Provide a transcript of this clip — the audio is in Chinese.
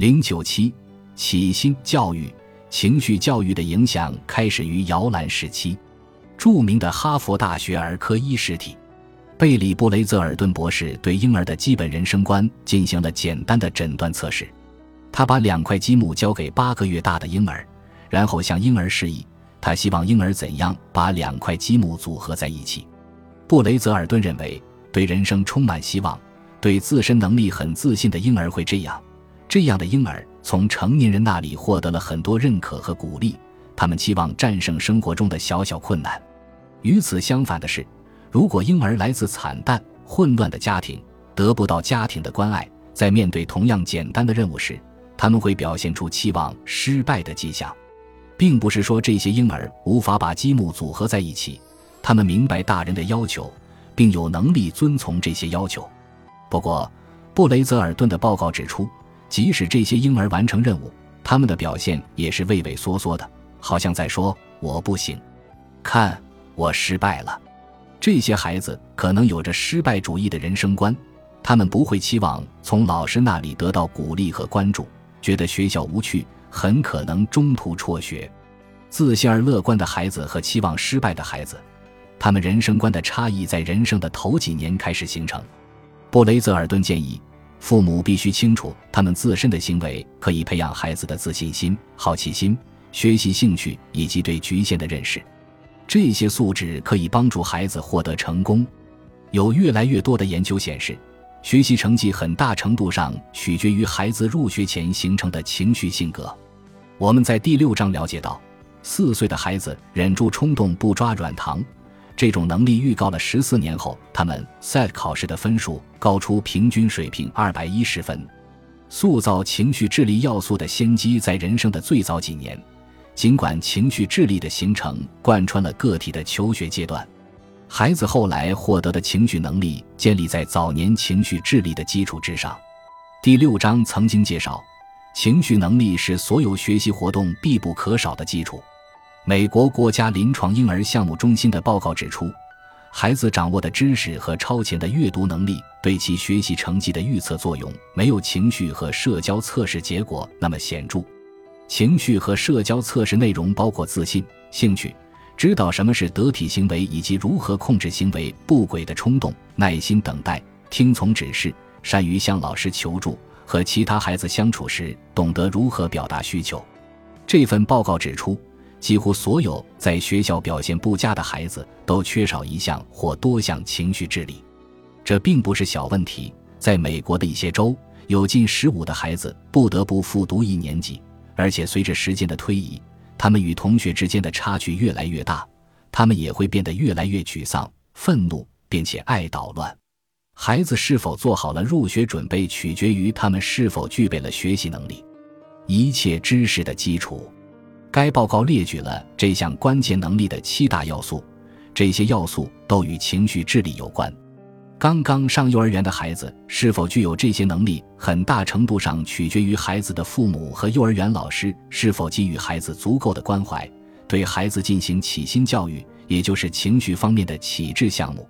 零九七起心教育、情绪教育的影响开始于摇篮时期。著名的哈佛大学儿科医实体贝里布雷泽尔顿博士对婴儿的基本人生观进行了简单的诊断测试。他把两块积木交给八个月大的婴儿，然后向婴儿示意，他希望婴儿怎样把两块积木组合在一起。布雷泽尔顿认为，对人生充满希望、对自身能力很自信的婴儿会这样。这样的婴儿从成年人那里获得了很多认可和鼓励，他们期望战胜生活中的小小困难。与此相反的是，如果婴儿来自惨淡、混乱的家庭，得不到家庭的关爱，在面对同样简单的任务时，他们会表现出期望失败的迹象。并不是说这些婴儿无法把积木组合在一起，他们明白大人的要求，并有能力遵从这些要求。不过，布雷泽尔顿的报告指出。即使这些婴儿完成任务，他们的表现也是畏畏缩缩的，好像在说“我不行，看我失败了”。这些孩子可能有着失败主义的人生观，他们不会期望从老师那里得到鼓励和关注，觉得学校无趣，很可能中途辍学。自信而乐观的孩子和期望失败的孩子，他们人生观的差异在人生的头几年开始形成。布雷泽尔顿建议。父母必须清楚，他们自身的行为可以培养孩子的自信心、好奇心、学习兴趣以及对局限的认识。这些素质可以帮助孩子获得成功。有越来越多的研究显示，学习成绩很大程度上取决于孩子入学前形成的情绪性格。我们在第六章了解到，四岁的孩子忍住冲动不抓软糖。这种能力预告了十四年后，他们 SAT 考试的分数高出平均水平二百一十分。塑造情绪智力要素的先机在人生的最早几年，尽管情绪智力的形成贯穿了个体的求学阶段，孩子后来获得的情绪能力建立在早年情绪智力的基础之上。第六章曾经介绍，情绪能力是所有学习活动必不可少的基础。美国国家临床婴儿项目中心的报告指出，孩子掌握的知识和超前的阅读能力对其学习成绩的预测作用没有情绪和社交测试结果那么显著。情绪和社交测试内容包括自信、兴趣、知道什么是得体行为以及如何控制行为不轨的冲动、耐心等待、听从指示、善于向老师求助和其他孩子相处时懂得如何表达需求。这份报告指出。几乎所有在学校表现不佳的孩子都缺少一项或多项情绪智力，这并不是小问题。在美国的一些州，有近十五的孩子不得不复读一年级，而且随着时间的推移，他们与同学之间的差距越来越大，他们也会变得越来越沮丧、愤怒，并且爱捣乱。孩子是否做好了入学准备，取决于他们是否具备了学习能力。一切知识的基础。该报告列举了这项关键能力的七大要素，这些要素都与情绪智力有关。刚刚上幼儿园的孩子是否具有这些能力，很大程度上取决于孩子的父母和幼儿园老师是否给予孩子足够的关怀，对孩子进行起心教育，也就是情绪方面的启智项目。